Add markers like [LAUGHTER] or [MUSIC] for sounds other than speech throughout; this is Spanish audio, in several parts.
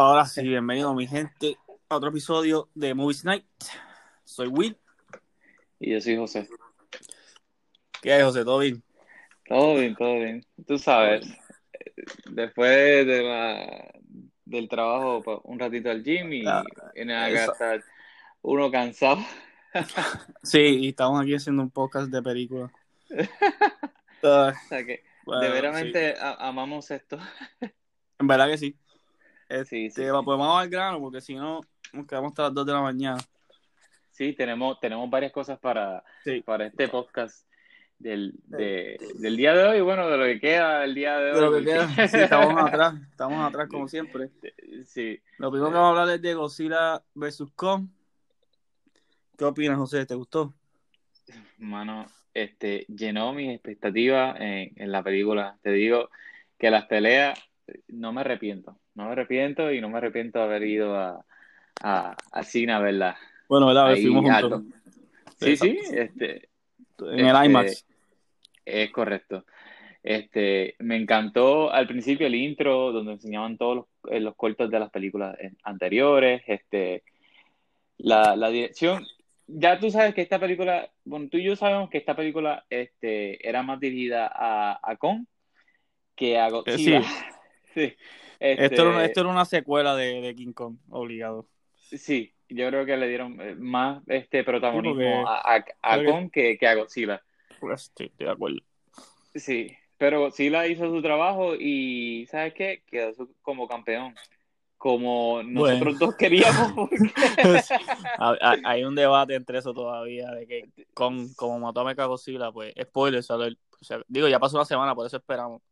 Ahora sí, bienvenido mi gente a otro episodio de Movies Night. Soy Will. Y yo soy José. ¿Qué hay, José? ¿Todo bien? Todo bien, todo bien. Tú sabes, después de la, del trabajo, un ratito al gym y Ah, en casa uno cansado. Sí, y estamos aquí haciendo un podcast de películas. [LAUGHS] Ah, O sea que bueno, de veramente amamos esto. En verdad que sí. Este, Sí, sí, Pues vamos al grano, porque si no, nos quedamos hasta las 2 de la mañana. Sí, tenemos, tenemos varias cosas para, Sí. para este podcast del, de- del día de hoy. Bueno, de lo que queda del día de hoy. De lo que queda, [LAUGHS] sí, estamos atrás, estamos atrás como siempre. Sí. Lo primero que vamos a hablar es de Godzilla vs. Kong. ¿Qué opinas, José? ¿Te gustó? Mano, este, llenó mis expectativas en, en la película. Te digo que las peleas, no me arrepiento. No me arrepiento y no me arrepiento de haber ido a, a, a cine a verla. Bueno, ¿verdad? Ahí, Fuimos juntos. Sí, sí, este, En el Este, IMAX. es correcto. Este, me encantó al principio el intro donde enseñaban todos los, eh, los cortos de las películas eh, anteriores, este, la, la dirección. Ya tú sabes que esta película, bueno, tú y yo sabemos que esta película este, era más dirigida a, a Kong que a Godzilla. [LAUGHS] Sí. Este, Esto, era, esto era una secuela de, de King Kong, obligado. sí, yo creo que le dieron eh, más este protagonismo a, a, a Kong que, que a Godzilla. Pues, sí, estoy de acuerdo. Sí, pero Godzilla hizo su trabajo y ¿sabes qué? Quedó su- como campeón. Como nosotros dos queríamos. porque- [LAUGHS] Hay un debate entre eso todavía, de que con, como mató a Mechagodzilla, pues, spoiler, sale el- o sea, digo, ya pasó una semana, por eso esperamos.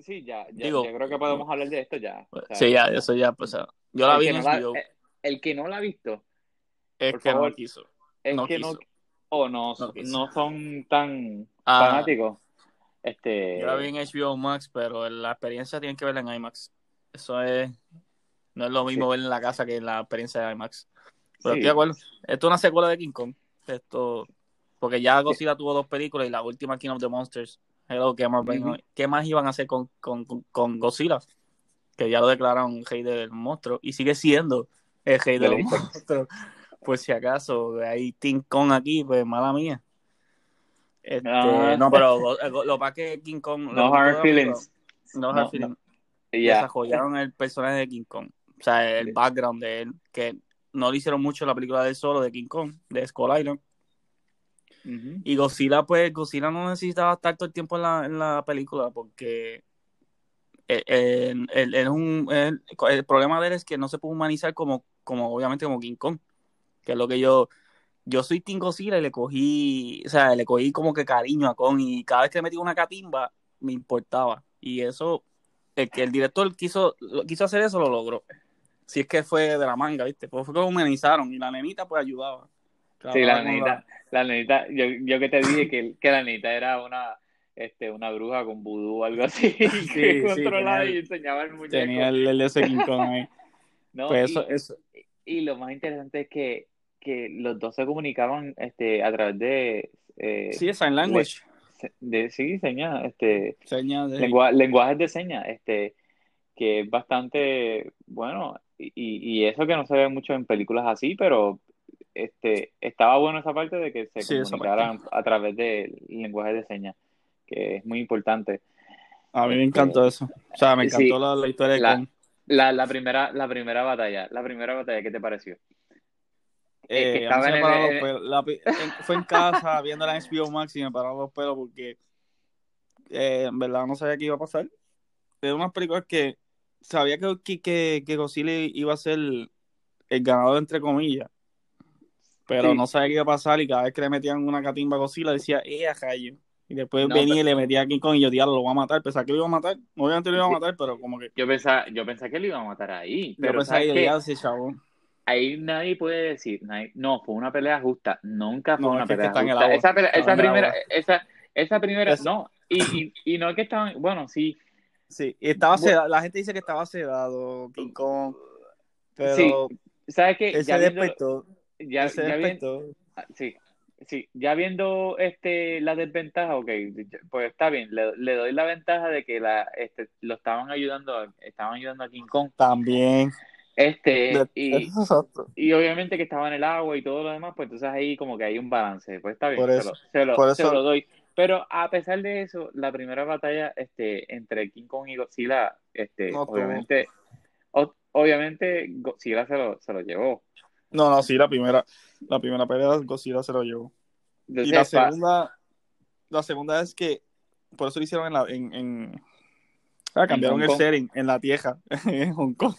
Sí, ya, ya, Digo- yo creo que podemos hablar de esto ya. Sí, ya, eso ya, pues, o sea, yo la el vi en no HBO, eh, el que no la ha visto es que favor. no quiso. es no que quiso. no o no, No son tan Ah. fanáticos. Este, Yo la vi en HBO Max, pero la experiencia tienen que verla en IMAX. Eso es, no es lo mismo Sí. verla en la casa que en la experiencia de IMAX. Pero sí, estoy de acuerdo. Esto es una secuela de King Kong. Esto, porque ya Godzilla tuvo dos películas y la última King of the Monsters. Hello, ¿qué más. ¿qué más iban a hacer con, con, con- Godzilla? Que ya lo declararon rey del monstruo y sigue siendo el rey De de la los monstruos. Pues si acaso hay King Kong aquí, pues mala mía. Este, Ah. No, pero lo, lo que pasa es que King Kong. lo no hard feelings. No No, hard feelings. Ya. Desarrollaron el personaje de King Kong. O sea, el background de él. Que no le hicieron mucho en la película de solo de King Kong, de Skull Island. Y Godzilla, pues, Godzilla no necesitaba estar todo el tiempo en la, en la película porque el, el- el- el- un- problema de él es que no se puede humanizar como, como obviamente como King Kong. Que es lo que yo, yo soy Team Godzilla y le cogí, o sea, le cogí como que cariño a Kong y cada vez que le metía una catimba me importaba. Y eso, el que el director quiso, quiso hacer eso, lo logró. Si es que fue de la manga, ¿viste? Pues fue como humanizaron y la nenita pues ayudaba. Sí, la nenita, la nenita, yo, yo que te dije que, que la nenita era una, este, una bruja con vudú o algo así, [LAUGHS] que sí, controlaba y enseñaba el muñeco. Tenía el, el de ese ahí. [LAUGHS] ¿no? Pues Y- eso, eso. Y lo más interesante es que, que los dos se comunicaban este, a través de, eh, Sí, sign language. de sí, señas, este, Señas de... lengua- lenguajes de señas, este, que es bastante bueno, y, y eso que no se ve mucho en películas así, pero este, estaba bueno esa parte de que se Sí, comunicaran a través de lenguajes de señas, que es muy importante. A mí me encantó eso. O sea, me Sí, encantó la, la historia de la- Kong. La, la primera, la primera batalla, la primera batalla, ¿qué te pareció? Eh, que mí estaba en el- pelos. La en- fue en casa [LAUGHS] viendo la HBO Max y me pararon los pelos porque eh, en verdad no sabía qué iba a pasar. Era unas películas que sabía que, que, que, Godzilla iba a ser el, ganador, entre comillas. Pero Sí. no sabía qué iba a pasar y cada vez que le metían una catimba a Godzilla decía, ¡eh, a rayo! Y después No, venía pero- y le metía a King Kong y yo, diablo, lo voy a matar. Pensaba que lo iba a matar. Obviamente lo iba a matar, pero como que Yo pensaba, yo pensaba que lo iban a matar ahí, yo pero pensaba ¿sabes que ya ese chabón. ahí nadie puede decir, nadie- no, fue una pelea justa, nunca fue No, una es pelea justa. agua. Esa, pelea- esa primera, esa, esa primera, Es- no, y, y, y no es que estaban, bueno, sí, Sí, y estaba sedado. La gente dice que estaba sedado, King Kong. Pero Sí, sabes que ese ya viendo, despertó. ya, despertó. ah, sí, sí, ya viendo este la desventaja, ok, pues está bien, le, le doy la ventaja de que la, este, lo estaban ayudando, estaban ayudando a King Kong. También. Este, De- y, obviamente que estaba en el agua y todo lo demás, pues entonces ahí como que hay un balance, pues está bien, Por se eso- lo, se lo, por se eso- lo doy. Pero a pesar de eso, la primera batalla este, entre King Kong y Godzilla, este, No obviamente, o- obviamente Godzilla se lo, se lo llevó. No, no, sí, la primera, la primera pelea Godzilla se lo llevó. Y la segunda, la segunda es que, por eso lo hicieron en la, en, en ah, cambiaron el setting en la tierra, [LAUGHS] en Hong Kong,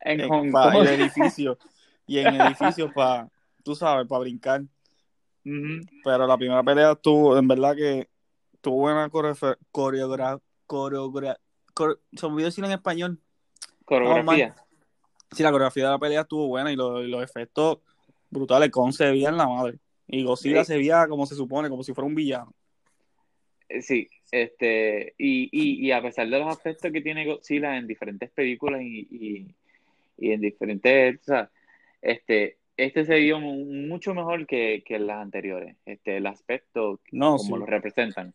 en en, Hong pa- Kong. edificio, y en edificios para, tú sabes, para brincar. Pero la primera pelea tuvo, en verdad que tuvo buena coreografía, coreogra, coreogra, core- se me olvidó decir en español. Coreografía. Sí, la coreografía de la pelea estuvo buena y, los- y los efectos brutales. Con se veía en la madre. Y Godzilla Sí. se veía como se supone, como si fuera un villano. Eh, Sí, este, y, y, y a pesar de los aspectos que tiene Godzilla en diferentes películas y, y, y en diferentes, o sea, este, este se vio mu- mucho mejor que, que las anteriores, este, el aspecto No, como sí. lo representan.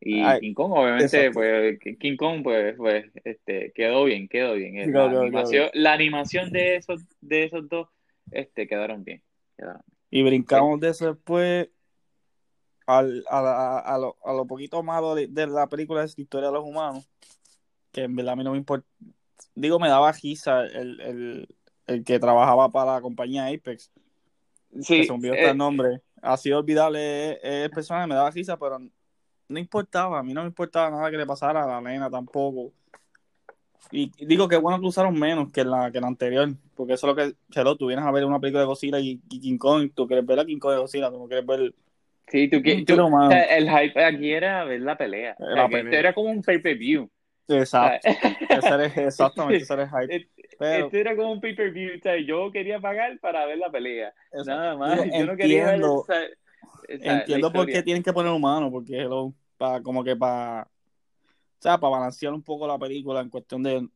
Y Ay, King Kong, obviamente, exacto. pues, King Kong, pues, pues, este, quedó bien, quedó bien. Sí, La quedó- animación, la animación de esos, de esos dos, este, quedaron bien. quedaron Y brincamos de eso después al, a, la- a, lo, a lo poquito malo de, de la película la historia de los humanos. Que en verdad a mí no me importa. Digo, me daba risa el, el, el que trabajaba para la compañía Apex. que se olvidó eh, el nombre. Ha sido olvidable el personaje, me daba risa, pero no importaba. A mí no me importaba nada que le pasara a la nena tampoco. Y y digo que bueno que usaron menos que la, que la anterior, porque eso es lo que, Chelo, tú vienes a ver una película de Godzilla y, y King Kong, tú quieres ver a King Kong de Godzilla, tú no quieres ver... Sí, tú, que- tú- o sea, el hype aquí era ver la pelea. O sea, La que pelea. esto era como un pay-per-view. Exacto, O sea, ese era- exactamente, ese era el [LAUGHS] hype. Este Pero, este era como un pay-per-view. O sea, yo quería pagar para ver la pelea. Nada más. Yo no quería ver. entiendo, entiendo por qué tienen que poner humano, porque hello, para, como que para, o sea, para balancear un poco la película en cuestión de,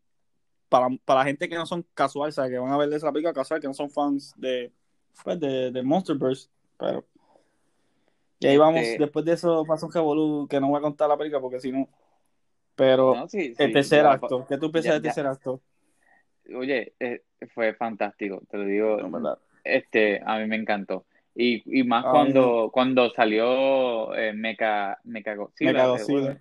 para, para la gente que no son casual, o sea, que van a ver esa película casual, que no son fans de, pues, de, de Monsterverse, pero, y ahí vamos, Este- después de eso pasa un revolú, que no voy a contar la película porque si no, pero No, sí, el tercer ya, acto, ¿qué tú piensas del tercer acto? Oye, eh, fue fantástico. Te lo digo. Este, a mí me encantó. Y, y más A mí cuando, cuando salió eh, Mecha, Mecha Godzilla.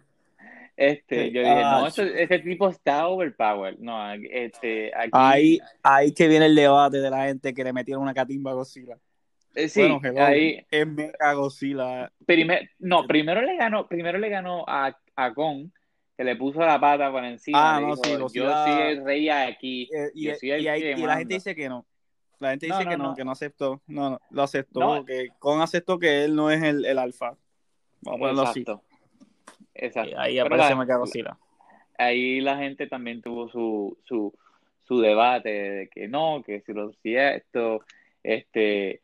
Este, yo dije, ah, no, este, este tipo está overpowered. No, este, aquí. Ahí, ahí que viene el debate de la gente que le metieron una catimba a Godzilla. eh, sí, bueno, hello, ahí. es mega Godzilla. primer- no, primero le ganó, primero le ganó a, a Kong, que le puso la pata por encima. Ah, le no, dijo, sí, yo soy el rey aquí. Eh, y, Yo soy el y hay- que y la gente dice que no. La gente dice no, que no, no. que no aceptó. No, no, lo aceptó. No. Que Con aceptó que él no es el, el alfa. Vamos a ponerlo así. Exacto. Exacto. Y ahí Pero aparece la- Mecha Godzilla. ahí la gente también tuvo su, su, su debate de que no, que si lo hacía esto, este,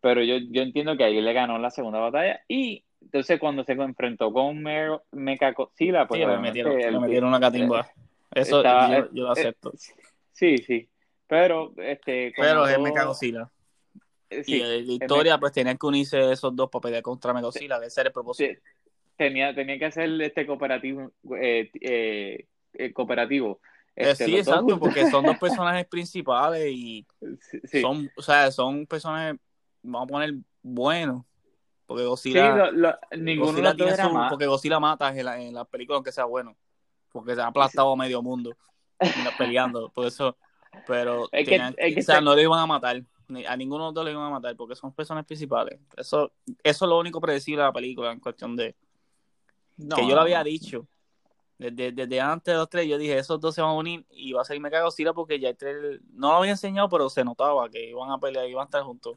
pero yo, yo entiendo que ahí le ganó la segunda batalla y entonces cuando se enfrentó con Me- Mecha Godzilla, pues Sí, le metieron, el- le metieron una catimba. Eso estaba- yo, yo lo eh, acepto. Sí, sí, pero este, Pero es todo- Mecha Godzilla. eh, y sí, en la historia, pues tenían que unirse esos dos para pelear contra Mecha Godzilla. Ese era el propósito. te- tenía, tenía que hacer este cooperativo, eh, eh, eh, cooperativo. Eh, Este, sí, dos exacto, porque son dos [LAUGHS] personajes principales y Sí, sí. son, o sea, son personajes, vamos a poner, buenos. Porque Sí, Godzilla, lo- lo- ninguno Godzilla tiene su- porque Godzilla mata en la, en la película aunque sea bueno. Porque se ha aplastado a medio mundo peleando. Por eso, pero [LAUGHS] Es que- tenían- es que o sea, se- no le iban a matar. A ninguno de los dos le iban a matar porque son personas principales. Eso, eso es lo único predecible de la película en cuestión de No, que yo lo había dicho. Desde, desde antes de los tres, yo dije, esos dos se van a unir y va a salir Mecha Godzilla porque ya el trailer, no lo había enseñado, pero se notaba que iban a pelear, iban a estar juntos.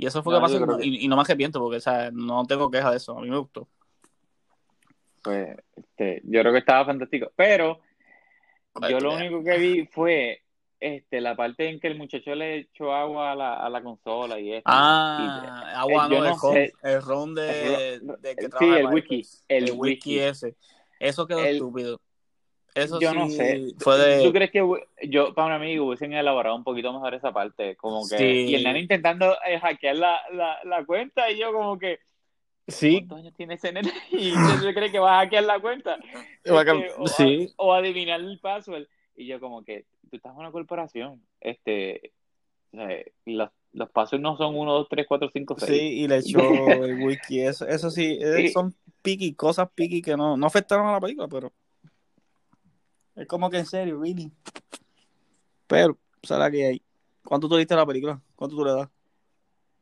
Y eso fue No, lo que pasó que- y, y no me arrepiento porque, o sea, no tengo queja de eso. A mí me gustó. Pues, este, yo creo que estaba fantástico. Pero ¿Cuál yo lo único que vi fue este, la parte en que el muchacho le echó agua a la, a la consola y esto. Ah, agua eh, no, yo el no sé. el ron de, que sí, el Apex. el whisky. ese. Eso quedó El- estúpido. Eso yo sí no sé. fue de... ¿Tú crees que yo, para mí, hubiesen elaborado un poquito mejor esa parte? Como que, Sí. y el nene intentando eh, hackear la, la, la cuenta y yo como que, Sí, ¿cuántos años tiene ese nene? [LAUGHS] Y usted cree que va a hackear la cuenta. [LAUGHS] Va a Este, o, sí. o adivinar el password. Y yo como que, tú estás en una corporación, este, sea, los, los passwords no son 1, 2, 3, 4, 5, 6. Sí, y le [LAUGHS] echó el wiki, eso, eso sí, eh, Sí. son piqui, cosas piqui que no, no afectaron a la película, pero es como que en serio, really. Pero, ¿sabes que hay? ¿Cuánto tú le diste a la película? ¿Cuánto tú le das?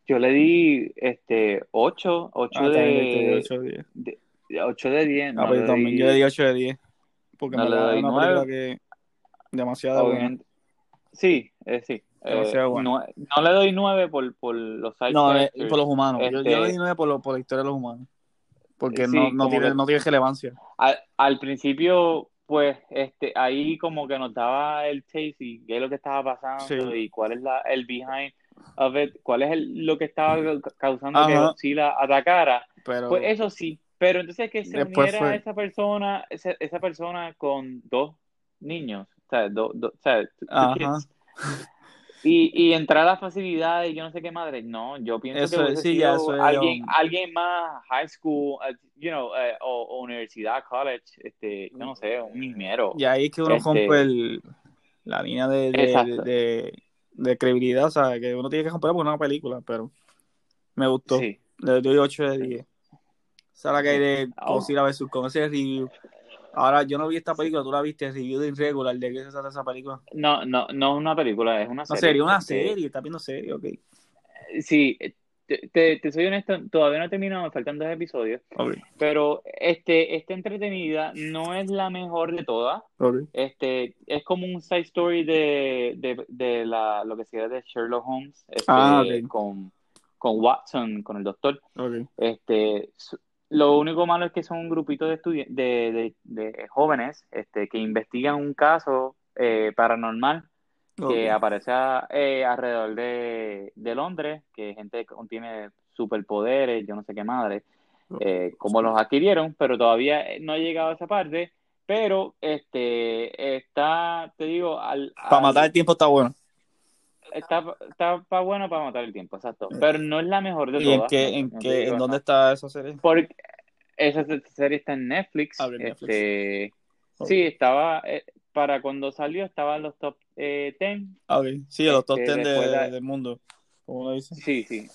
Yo le di este 8, 8 Ah, de, diste 8 de 10. de 8 de 10. Ah, no pues le también doy- yo le di 8 de 10. Porque no me le doy una nueve. película que demasiado buena. Sí, eh, sí. Eh, Demasiado bueno. no, no le doy 9 por, por los No, eh, characters. por los humanos. Yo, yo Este- le di 9 por, lo- por la historia de los humanos. Porque Sí, no, no, tiene, que- no tiene relevancia. Al, al principio, pues, este, ahí como que nos daba el taste y qué es lo que estaba pasando Sí. y cuál es la, el behind of it, cuál es el- lo que estaba ca- causando que Ajá. Godzilla atacara. Pero Pues eso sí, pero entonces que se Después uniera fue- esa persona, esa, esa persona con dos niños, o sea, do- do- o sea, Y, y entrar a las facilidades y yo no sé qué madre. No, yo pienso Eso que hubiese sí, sido ya, eso es, alguien, alguien más high school, uh, you know, eh, o, o universidad, college, este, yo no sé, un ingeniero. Y ahí es que uno Este- rompe el, la línea de, de, Exacto. de, de credibilidad, o sea, que uno tiene que porque es una película, pero me gustó. Sí. Le doy 8 de 10. Esa es la que hay de Oh. Godzilla vs. con ese review. Ahora, yo no vi esta película, tú la viste, review de Irregular, ¿de qué se trata esa película? No, no, no es una película, es una Una serie. serie, una Este, serie, estás viendo serie, ok. Sí, te, te, te soy honesto, todavía no he terminado, me faltan dos episodios, Ok, pero este, está entretenida, no es la mejor de todas. ok. Este, es como un side story de, de, de la, lo que sería de Sherlock Holmes, este, Ah, con, con Watson, con el doctor. Este, lo único malo es que son un grupito de, estudi- de, de, de jóvenes este, que investigan un caso eh, paranormal que aparece a- eh, alrededor de, de Londres, que gente que tiene superpoderes, yo no sé qué madre, eh, cómo los adquirieron, pero todavía no ha llegado a esa parte. Pero este está, te digo, al, Para matar el tiempo está bueno. Está, está pa bueno para matar el tiempo, exacto. Pero no es la mejor de ¿Y en todas. qué, no- en no te qué, en dónde no. está esa serie? Porque esa se- serie está en Netflix. Ah, en Netflix. Este, Ok. sí, estaba, eh, para cuando salió estaba en los top eh, 10. Ah, ok. Sí, los top Este, 10 de- después de- del mundo, como uno dice. Sí, sí.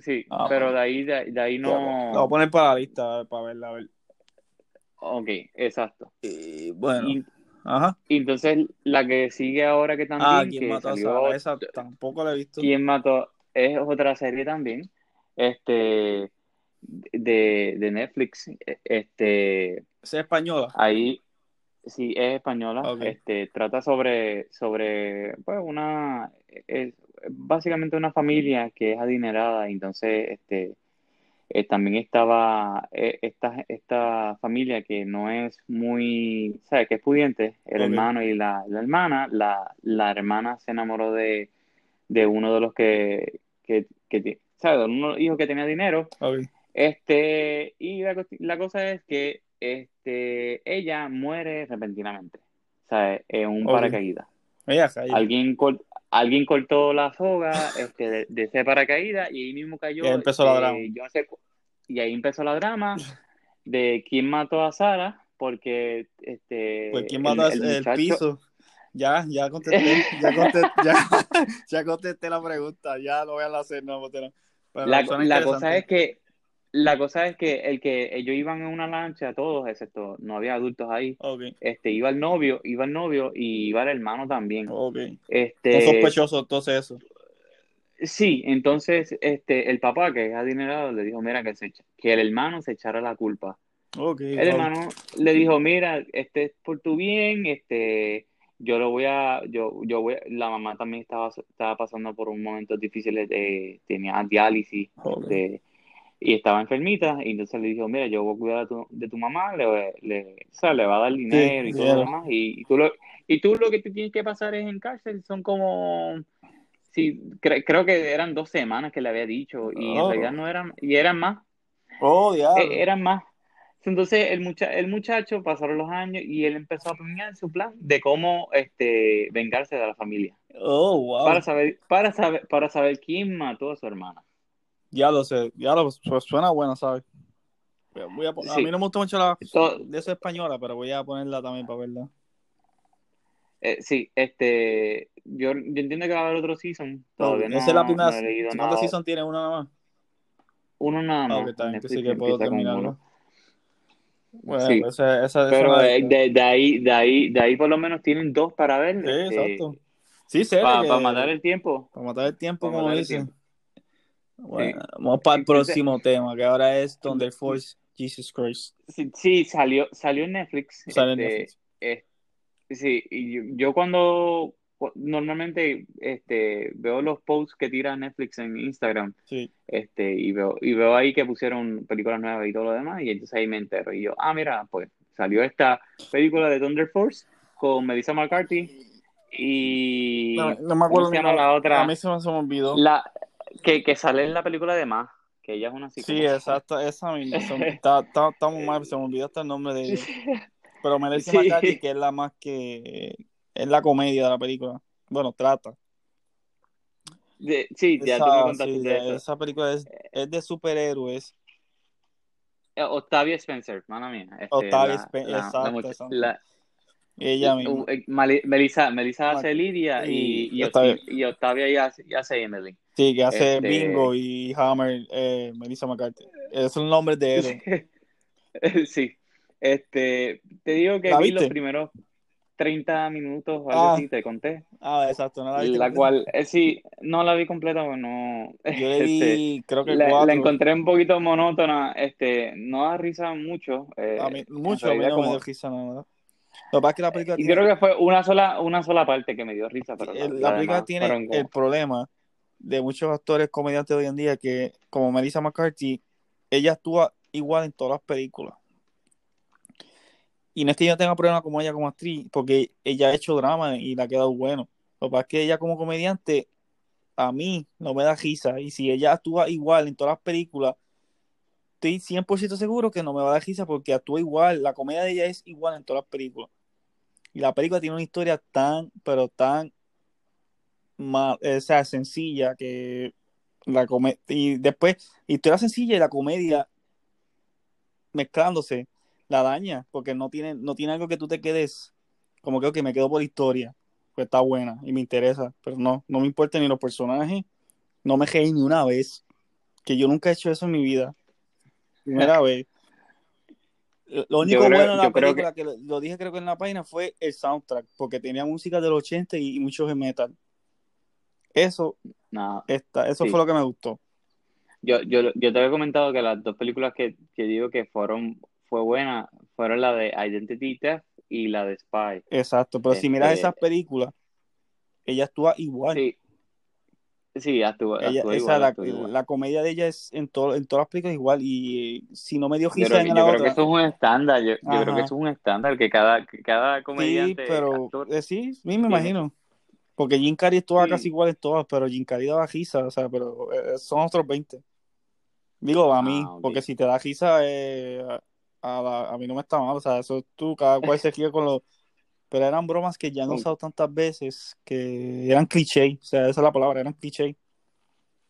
Sí, Ah, pero bueno. de ahí, de, de ahí La voy a no. poner para la lista, para verla, a ver. Ok, exacto. Y bueno, Y, ajá. y entonces la que sigue ahora que también, Ah, ¿quién que mató a Sara? Esa tampoco la he visto. ¿Quién mató? Es otra serie también, este, de, de Netflix, este, Esa es española. ahí, sí, es española, este, trata sobre, sobre, pues, una, es básicamente una familia que es adinerada, entonces, este, eh, también estaba eh, esta, esta familia que no es muy, ¿sabes? Que es pudiente, el hermano y la, la hermana. La, la hermana se enamoró de, de uno de los que, que, ¿sabes? De uno de los hijos que tenía dinero. Este, y la, la cosa es que este, ella muere repentinamente, ¿sabes? En un Ok. paracaídas. Alguien, alguien cortó la soga este, de, de ese paracaídas y ahí mismo cayó. Y ahí empezó la este, drama. yo no sé y ahí empezó la drama de quién mató a Sara, porque este, Pues quién mató el el, muchacho- piso. Ya, ya contesté, ya contesté, ya, [LAUGHS] ya contesté la pregunta, ya lo voy a hacer, no. Pero La, cosa es que la cosa es que el que ellos iban en una lancha, todos, excepto no había adultos ahí. Este, iba el novio, iba el novio y iba el hermano también. Son Este, sospechosos entonces eso. Sí, entonces este, el papá, que es adinerado, le dijo, mira, que, se, que el hermano se echara la culpa. Ok. El hermano le dijo, mira, este es por tu bien, este, yo lo voy a, yo, yo voy, a-". la mamá también estaba, estaba pasando por un momento difícil, de, tenía diálisis, Ok. Y estaba enfermita, y entonces le dijo, mira, yo voy a cuidar de tu, de tu mamá, le, le, o sea, le va a dar dinero y todo lo demás, y, y tú lo, y tú lo que te tienes que pasar es en cárcel, son como, sí, cre- creo que eran dos semanas que le había dicho, y en Oh. realidad no eran, y eran más, Oh, eh, eran más. Entonces el, mucha el muchacho pasaron los años y él empezó a planear su plan de cómo este, vengarse de la familia. Oh, wow. Para saber, para saber, para saber quién mató a su hermana. Ya lo sé, ya lo pues suena buena, ¿sabes? Voy a, a Sí. mí no me gusta mucho la de esa española, pero voy a ponerla también para verla. eh, sí, este, yo, yo entiendo que va a haber otro season. Todavía no, Esa es la primera. no he leído ¿Cuántas nada. season tiene una nada más? Uno nada Ah, más. ok, está bien, que sí que puedo terminarlo. Bueno, Sí. pues esa, esa, esa Pero la- eh, de, de ahí, de ahí, de ahí por lo menos tienen dos para ver. Sí, este, exacto. Sí, Para matar el tiempo. para matar el tiempo, como dicen. tiempo. Bueno, vamos para el próximo tema, que ahora es Thunder Force Jesus Christ. Sí, sí, salió, salió en Netflix. Sale en este, Netflix. eh, sí, y yo, yo cuando cu- normalmente este, veo los posts que tira Netflix en Instagram, Sí. este, y veo, y veo ahí que pusieron películas nuevas y todo lo demás, y entonces ahí me entero. Y yo, ah, mira, pues salió esta película de Thunder Force con Melissa McCarthy y No, no me acuerdo ¿cómo se ni llama la- otra? A mí se me olvidó. La que, que sale en la película de Ma, que ella es una Sí, psicópata. exacto, esa [LAUGHS] misma. Está, está, está muy mal, se me olvidó hasta el nombre de ella. [LAUGHS] Pero Melissa Sí. McCarthy, que es la más que. Es la comedia de la película. Bueno, trata. De- sí, ya tú me Esa, contaste sí, de de- eso. esa película es, es de superhéroes. Eh, Octavia Spencer, mano mía. Este, Octavia la- Spen- la- exacto, exacto. la- Ella misma. eh, Melissa, hace Lidia y, y y, Octavia. y hace Emily. Sí, que hace este- Bingo y Hammer, eh, Melissa McCarthy. Esos son nombres de héroes. [LAUGHS] sí. Este, te digo que ¿La vi los primeros 30 minutos o algo Ah. así, te conté. Ah, exacto. No la, viste La cual, eh, sí, no la vi completa, pues no. [LAUGHS] Yo le este, vi, creo que la, la encontré un poquito monótona, este, no da risa mucho. eh, A mí, mucho, a mí no me como- dio risa nada. Lo que pasa es que la película Y tiene, creo que fue una sola, una sola parte que me dio risa, pero el- la, la película tiene como- el problema de muchos actores comediantes de hoy en día que, como Melissa McCarthy, ella actúa igual en todas las películas. Y no es que yo tenga problema como ella como actriz, porque ella ha hecho drama y le ha quedado bueno. Lo que pasa es que ella como comediante, a mí no me da risa. Y si ella actúa igual en todas las películas, estoy 100% seguro que no me va a dar risa porque actúa igual. La comedia de ella es igual en todas las películas. Y la película tiene una historia tan, pero tan, ma- o sea, sencilla que la comedia. Y después, historia sencilla y la comedia mezclándose la daña porque no tiene, no tiene algo que tú te quedes como que, ok, me quedo por historia. Pues está buena y me interesa, pero no, no me importa ni los personajes. No me reí ni una vez. Que yo nunca he hecho eso en mi vida. Primera vez. Lo único creo- bueno de la creo película, que... lo, lo dije creo que en la página, fue el soundtrack, porque tenía música del 80 y, y mucho de metal. Eso, No, está, eso Sí. fue lo que me gustó. yo, yo, yo te había comentado que las dos películas que, que digo que fueron fue buena fueron la de Identity Theft y la de Spy. Exacto, pero si miras Este- esas películas, ella actúa igual. Sí, sí, actúa, Ella, actúa esa, igual, la, actúa igual. la comedia de ella es en, to- en todas las películas igual. Y eh, si no me dio risa en la yo creo otra. que eso es un estándar, yo, yo creo que eso es un estándar que cada, que cada Sí, comediante, pero actor, eh, sí, sí, me tiene. imagino. Porque Jim Carrey actúa Sí. casi igual en todas, pero Jim Carrey daba risa, o sea, pero eh, son otros 20. Digo, a mí, Ah, porque si te da risa, eh, a, la- a mí no me está mal, o sea, eso es tú, cada cual se ríe con los... Pero eran bromas que ya han Con- usado tantas veces que eran cliché, o sea, esa es la palabra, eran cliché.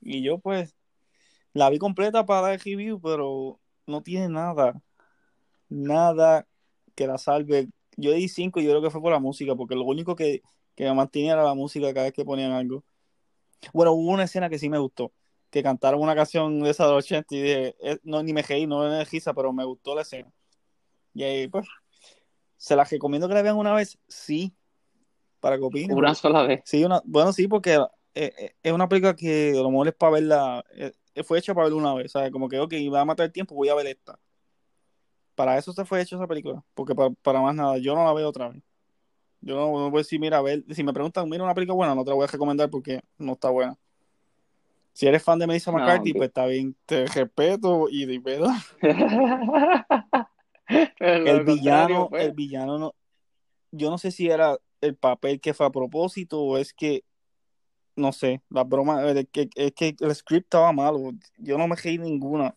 Y yo pues la vi completa para dar review, pero no tiene nada, nada que la salve. Yo di 5 y yo creo que fue por la música, porque lo único que, que mantenía la música cada vez que ponían algo. Bueno, hubo una escena que sí me gustó, que cantaron una canción de esa de los 80 y dije, eh, no, ni me reí, no me risa, pero me gustó la escena. Y ahí, pues, se las recomiendo que la vean una vez, sí, para que opinen. Una sola vez. Sí, una, bueno, sí, porque eh, eh, es una película que a lo mejor es para verla, fue hecha para verla una vez, ¿sabes? Como que, ok, va a matar el tiempo, voy a ver esta. Para eso se fue hecha esa película, porque para, para más nada, yo no la veo otra vez. Yo no, no voy a decir, mira, a ver, si me preguntan, mira una película buena, no te la voy a recomendar porque no está buena. Si eres fan de Melissa No, McCarthy, pues está bien, te respeto y de [LAUGHS] lo El villano, pues. el villano no, yo no sé si era el papel que fue a propósito o es que, no sé, la broma, es que, es que el script estaba malo, yo no me reí ninguna.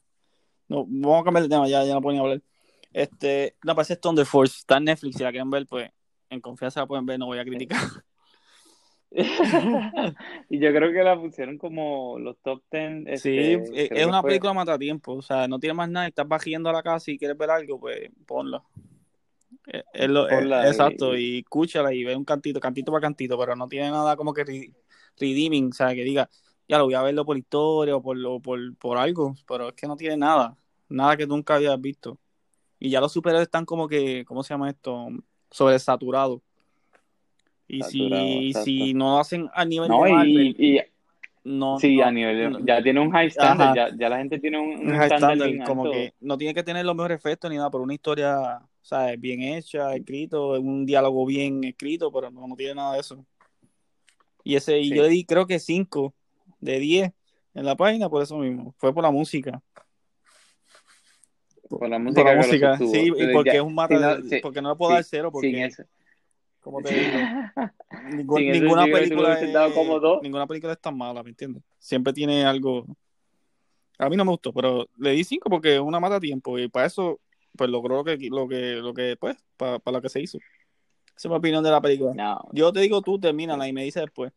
No, vamos a cambiar de tema, ya, ya no ponía a hablar. Este, no, parece Thunder Force, está en Netflix, si la quieren ver, pues en confianza la pueden ver, no voy a criticar. [LAUGHS] y yo creo que la pusieron como los top 10. sí, este, es una película mata tiempo, o sea, no tiene más nada, estás bajando a la casa y quieres ver algo, pues ponla. Es, lo, exacto, y, escúchala y ve un cantito, cantito para cantito, pero no tiene nada como que redeeming, o sea, que diga, ya lo voy a verlo por historia o por, por, por algo, pero es que no tiene nada, nada que nunca habías visto. Y ya los superhéroes están como que, ¿cómo se llama esto? Sobresaturados. Y si, si no hacen a nivel de Marvel, y, no, sí, a nivel ya tiene un high standard, ya, ya, la gente tiene un, high standard, como que no tiene que tener los mejores efectos ni nada, pero una historia, ¿sabes? bien hecha, escrito, un diálogo bien escrito, pero no, tiene nada de eso. Y ese, y yo le di creo que 5 de 10 en la página por eso mismo, fue por la música. Por la música, sí, y porque es un mata, porque no le puedo dar cero porque como te digo, [LAUGHS] ninguna película es, ninguna película es tan mala, ¿me entiendes? Siempre tiene algo a mí no me gustó, pero le di cinco porque es una mata tiempo y para eso pues logró lo que lo que lo que pues para, lo que se hizo. Esa es mi opinión de la película. Yo te digo tú termínala y me dices después.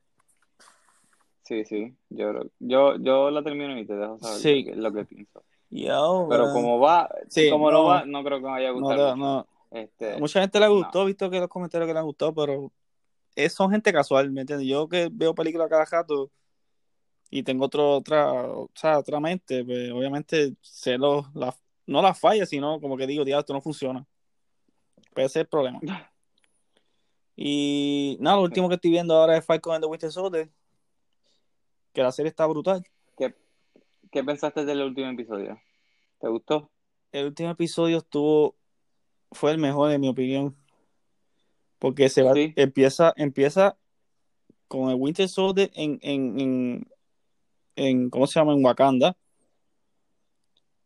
Sí, sí, yo, yo, yo la termino y te dejo saber lo, que, pienso. Pero como va, como no, va, no creo que me vaya a gustar. No, este, Mucha gente le gustó, visto que los comentarios que le han gustado, pero es, son gente casual, ¿me entiendes? Yo que veo películas cada rato y tengo otro, otra, o sea, otra mente, pues obviamente sé los, la, no las fallas, sino como que digo, diablo, esto no funciona. Ese es el problema. [LAUGHS] Y nada, lo último que estoy viendo ahora es Falcon and the Winter Soldier, que la serie está brutal. ¿Qué, ¿Qué pensaste del último episodio? ¿Te gustó? El último episodio estuvo, fue el mejor en mi opinión, porque se va, empieza, empieza con el Winter Soldier en, en, en, en, ¿cómo se llama? En Wakanda.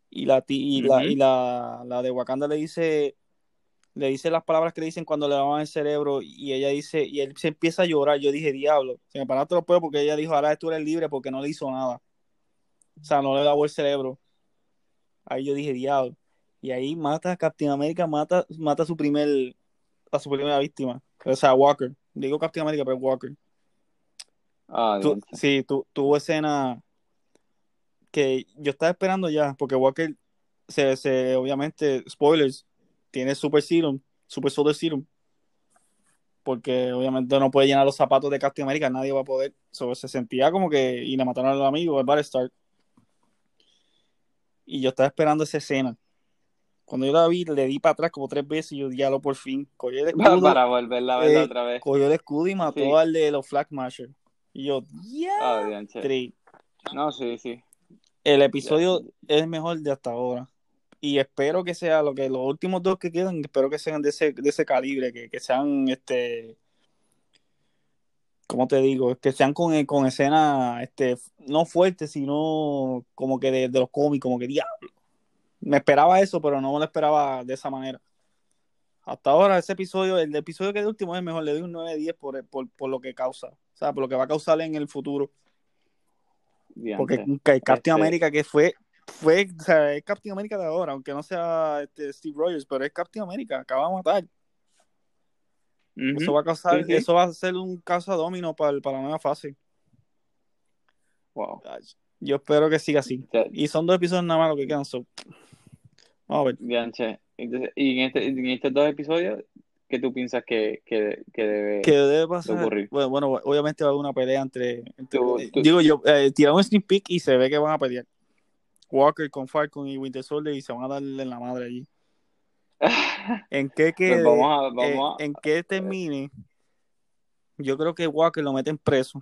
Y la, y, la, y la, la de Wakanda le dice, le dice las palabras que le dicen cuando le lavan el cerebro y ella dice, y él se empieza a llorar. Yo dije, diablo, se me paraste los pelos porque ella dijo, ahora tú eres libre porque no le hizo nada. O sea, no le lavó el cerebro. Ahí yo dije, diablo. Y ahí mata a Captain America, mata, mata a su primer, a su primera víctima. O sea, Walker. Digo Captain America, pero Walker. Ah, sí, tu, tuvo escena que yo estaba esperando ya, porque Walker se, se obviamente, spoilers, tiene Super Serum, Super Soldier Serum. Porque obviamente no puede llenar los zapatos de Captain America, nadie va a poder. So, se sentía como que. Y le mataron al amigo, el Battlestar. Y yo estaba esperando esa escena. Cuando yo la vi, le di para atrás como tres veces y yo diálogo por fin. Cogió el [LAUGHS] escudo. Para volverla a ver eh, otra vez. Cogió el escudo y mató al de los Flag Mashers. Y yo, yeah. no, sí, sí. El episodio es mejor de hasta ahora y espero que sea lo que los últimos dos que quedan, espero que sean de ese, de ese calibre, que, que sean este ¿cómo te digo? Que sean con, con escenas este, no fuertes, sino como que de, los cómics, como que diablo. Me esperaba eso, pero no me lo esperaba de esa manera. Hasta ahora, ese episodio, el episodio que es el último es mejor, le doy un 9-10 por, por, por, lo que causa, o sea, por lo que va a causar en el futuro. Porque Captain este América, que fue fue, o sea, es Captain America de ahora, aunque no sea este, Steve Rogers, pero es Captain America, acaba de matar. Eso va a causar, eso va a ser un caso domino para, para la nueva fase. Wow. Yo espero que siga así. Y son dos episodios nada más lo que quedan. Vamos a ver. Bien, che. Entonces, y en, este, en estos dos episodios, ¿qué tú piensas que, que, que debe, que debe pasar? Ocurrir? Bueno, bueno, obviamente va a haber una pelea entre. digo yo, eh, tiraron un sneak peek y se ve que van a pelear. Walker con Falcon y Winter Soldier y se van a darle en la madre allí. ¿En qué que pues en qué termine? Yo creo que Walker lo meten preso.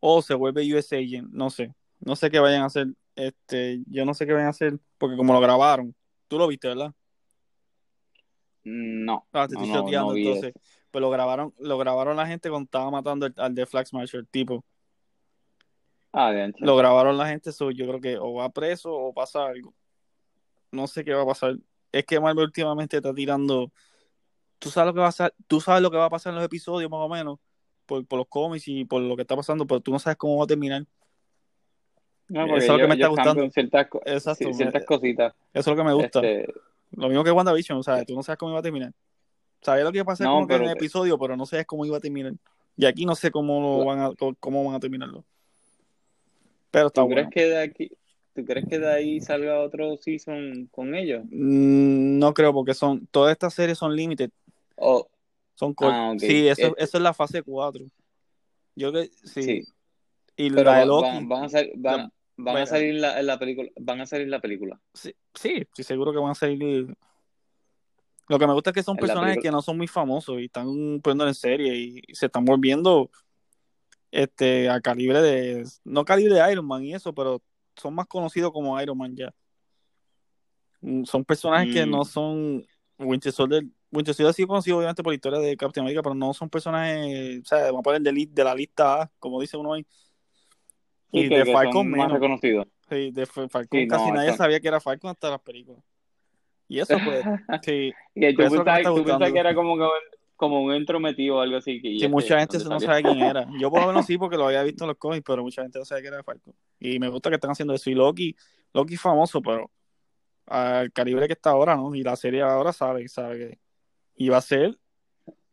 O se vuelve US Agent, no sé. No sé qué vayan a hacer. Este, yo no sé qué vayan a hacer porque como lo grabaron. Tú lo viste, ¿verdad? No. Ah, te estoy no, entonces. Pues lo grabaron, lo grabaron la gente cuando estaba matando al, al de Flag Smasher, tipo. Ah, lo grabaron la gente, so yo creo que o va preso o pasa algo. No sé qué va a pasar. Es que Marvel últimamente está tirando. Tú sabes lo que va a pasar, tú sabes lo que va a pasar en los episodios, más o menos, por, los cómics y por lo que está pasando, pero tú no sabes cómo va a terminar. No, Eso es lo que ellos- me está gustando. Ciertas, Exacto. sí, ciertas cositas. Eso es lo que me gusta. Este, Lo mismo que WandaVision, o sea, tú no sabes cómo iba a terminar. Sabes lo que iba a pasar No, como que en pero- el episodio, pero no sabes cómo iba a terminar. Y aquí no sé cómo lo van a, cómo- cómo van a terminarlo. Pero está ¿tú, bueno. crees que de aquí, ¿Tú crees que de ahí salga otro season con ellos? Mm, No creo, porque son todas estas series son limited, O son. Ah. Sí, eso, Este- eso es la fase 4. Yo que sí. Sí. Y pero la de Loki. van, van a salir, van, la- van a salir la, en la película, van a salir la película. Sí, sí, estoy seguro que van a salir. Lo que me gusta es que son personajes que no son muy famosos y están poniendo en serie y se están volviendo este a calibre de. No calibre de Iron Man y eso, pero son más conocidos como Iron Man ya. Mm, Son personajes que Mm. no son. Winter Soldier, Winter Soldier ha sido conocido obviamente por la historia de Captain America, pero no son personajes. O sea, vamos a poner de, la lista A, como dice uno ahí. Y de que Falcon menos. reconocidos. Sí, de Fa- Falcon Sí, casi no, nadie sabía que era Falcon hasta las películas. Y eso pues, [LAUGHS] sí, Y pensabas gustando. que era como, que- como un entrometido o algo así. Que, sí, este, mucha gente ¿dónde no sabe quién era. Yo por lo menos [LAUGHS] sí porque lo había visto en los cómics, pero mucha gente no sabe que era Falcon. Y me gusta que están haciendo eso. Y Loki, Loki es famoso, pero al calibre que está ahora, ¿no? Y la serie ahora sabe, sabe que y va a ser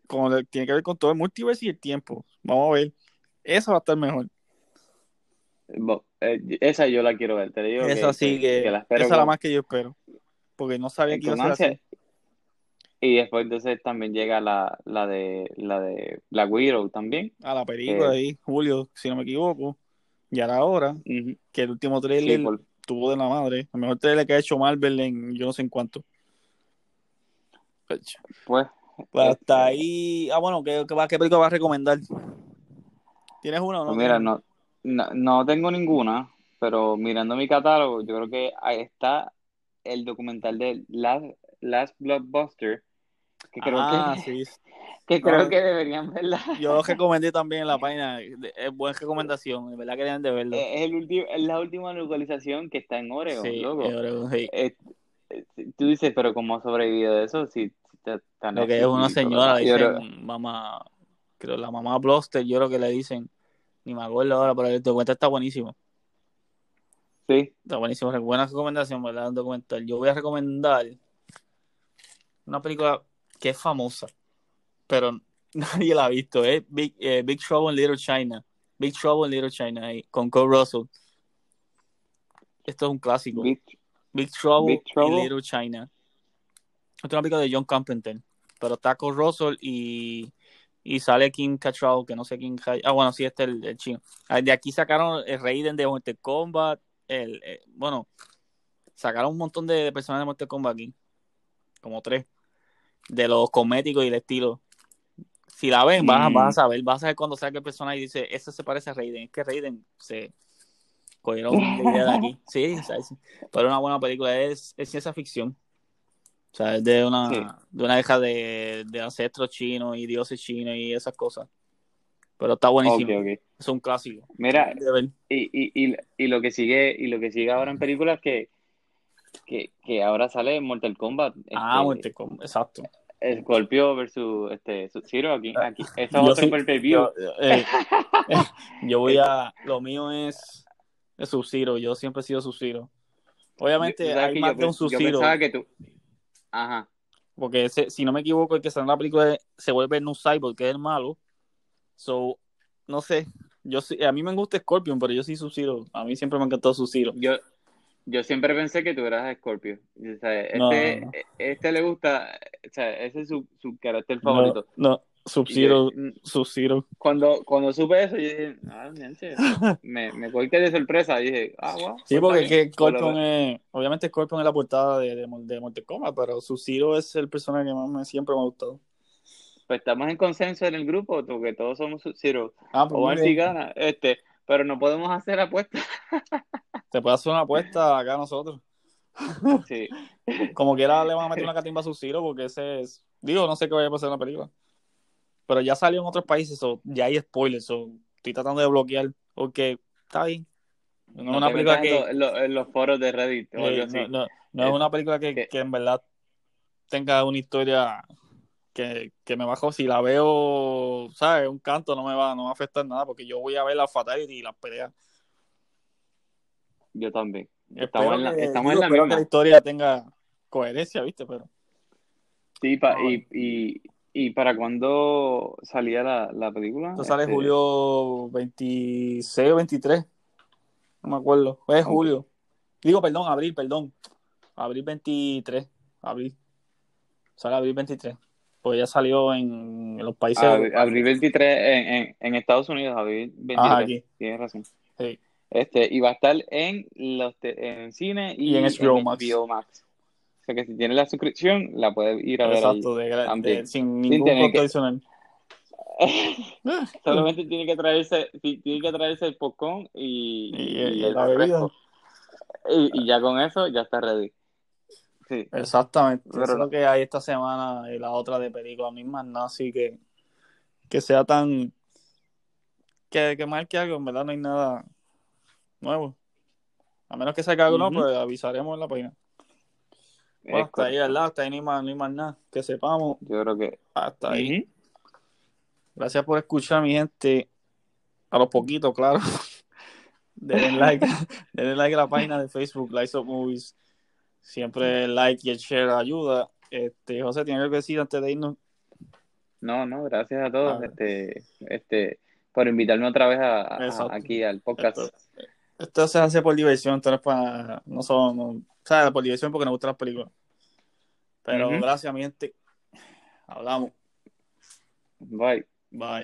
como tiene que ver con todo el multiverso y el tiempo. Vamos a ver. Eso va a estar mejor. Bo- eh, esa yo la quiero ver, te digo Esa que, sí que, la espero esa es la más que yo espero. Porque no sabía que iba a ser así. Y después entonces también llega la, la de la de Black Widow también. A la película Eh. ahí, Julio, si no me equivoco. Y ahora hora, Ujú. que el último Sí, trailer por- tuvo de la madre. El mejor trailer que ha hecho Marvel en yo no sé en cuánto. pues Pues hasta ahí. Ah, bueno, ¿qué, qué película vas a recomendar? ¿Tienes una o no? pues mira, no, no, no tengo ninguna, pero mirando mi catálogo, yo creo que ahí está el documental de Last, Last Blockbuster, que creo ah, que, [LAUGHS] sí. que creo No. que deberían verla. Yo [LAUGHS] recomendé también en la página. Es buena recomendación. De verdad que deben de verlo. Es, el ulti- es la última localización que está en Oregon, sí, loco. en Oregon, sí. Eh, eh, tú dices, pero ¿cómo ha sobrevivido de eso? Si, si está Lo que es una señora, creo- dicen mamá. Creo la mamá Bloster, yo creo que le dicen. Ni me acuerdo ahora, pero el documental está buenísimo. Sí, Está buenísimo. Buena recomendación, ¿verdad? Documental. Yo voy a recomendar una película que es famosa, pero [LAUGHS] nadie la ha visto. Es Big, eh, Big Trouble in Little China. Big Trouble in Little China, ahí, con Kurt Russell. Esto es un clásico. Big, Big- Trouble, Big Trouble. in Little China. Esta es una película de John Carpenter, pero está Kurt Russell y, y sale King Cattrall, que no sé quién. Ah, bueno, sí, este es el, el chino. Ah, De aquí sacaron el Raiden de Mortal Kombat. El, eh, bueno, sacaron un montón de, de personajes de Mortal Kombat aquí. Como tres. De los cosméticos y el estilo. Si la ven, vas, a- vas a saber. Vas a saber cuando salga el personaje y dice, eso se parece a Raiden. Es que Raiden se cogieron la idea de aquí. [LAUGHS] Sí, ¿sabes? pero es una buena película. Es, es ciencia ficción. O sea, es de una, Sí. de una hija de, de ancestros chinos y dioses chinos y esas cosas. Pero está buenísimo. Es un clásico. Mira, y, y, y, y lo que sigue, y lo que sigue ahora en películas que, que, que ahora sale Mortal Kombat. Ah, este, Mortal Kombat, exacto. Scorpio versus este Sub-Zero aquí, aquí. Esto es Yo otro sí-. Yo, eh, eh, [LAUGHS] yo voy a. Lo mío es. Es Sub-Zero. Yo siempre he sido Sub-Zero. Obviamente sabes hay más yo de un yo Sub-Zero. pensaba que tú. Ajá. Porque ese, si no me equivoco, el que sale en la película se vuelve en un cyborg, que es el malo. So, no sé. Yo sí- a mí me gusta Scorpion, pero yo sí Sub-Zero. A mí siempre me ha encantado Sub-Zero. Yo, yo siempre pensé que tú eras Scorpio. O sea, este, No, no, no. este le gusta, o sea, ese es su, su carácter favorito. No, Sub-Zero, mm, Sub-Zero. cuando, cuando supe eso, yo dije, ah, me, me cogiste de sorpresa. Y dije, ah, wow. Sí, pues porque que Scorpion Por lo- es. Obviamente Scorpion es la portada de, de, de Mortal Kombat, pero Sub-Zero es el personaje que más me, siempre me ha gustado. Pues estamos en consenso en el grupo, porque todos somos Sub-Zero. Ah, pues O si gana, este, pero no podemos hacer apuestas. [LAUGHS] Se puede hacer una apuesta acá nosotros. Sí. [LAUGHS] Como quiera le van a meter una catimba a Sub-Zero porque ese es. Digo, no sé qué vaya a pasar en la película. Pero ya salió en otros países, so, ya hay spoilers. so, estoy tratando de bloquear. Porque está bien. No, es una película que. en lo- en los foros de Reddit o eh, algo así. no, no- no es una película que, que- que en verdad tenga una historia que, que me bajo. Si la veo, ¿sabes? Un canto no me va, no va a afectar nada porque yo voy a ver la Fatality y las peleas. Yo también. Estamos en la, que- estamos digo, en la misma. que la historia tenga coherencia, ¿viste? Pero Sí, pa- Ah, bueno. y, y, ¿y para cuándo salía la, la película? esto sale Este, julio 26 o 23. No me acuerdo. Es julio. Digo, perdón, abril, perdón. Abril 23. Abril. Sale abril 23. Pues ya salió en, en los países. Abri- Abril 23 en, en, en Estados Unidos, abril 23. Ajá, aquí. Tienes razón. Sí. Este, y va a estar en los en cine y, Y en HBO Max. HBO Max. O sea que si tienes la suscripción, la puedes ir a ver Exacto, de, de- sin ningún costo que- adicional. [LAUGHS] ahí. Solamente tiene que traerse, ti- tiene que traerse el popcorn y, Y, y y el la bebida. y ya con eso ya está ready. Sí. Exactamente. Pero Eso es no. lo que hay esta semana y la otra de película misma, nada así que, que sea tan. Que, que marque algo, en verdad no hay nada nuevo. A menos que salga algo, no, Ujú. pues avisaremos en la página. Bueno, hasta ahí. ¿verdad? Hasta ahí ni más, ni más nada. Que sepamos. Yo creo que. Hasta ahí. Gracias por escuchar, mi gente. A los poquitos, claro. [LAUGHS] Denle like, [LAUGHS] denle like a la página de Facebook, Lights Up Movies. Siempre el like y el share ayuda. Este, José, ¿tiene algo que decir antes de irnos? No, no, gracias a todos Ah. este, este, por invitarme otra vez a, aquí al podcast. Esto, esto se hace por diversión, esto no es para. No son. no- o sea, por diversión porque nos gustan las películas. Pero Ujú. gracias, mi gente. Hablamos. Bye. Bye.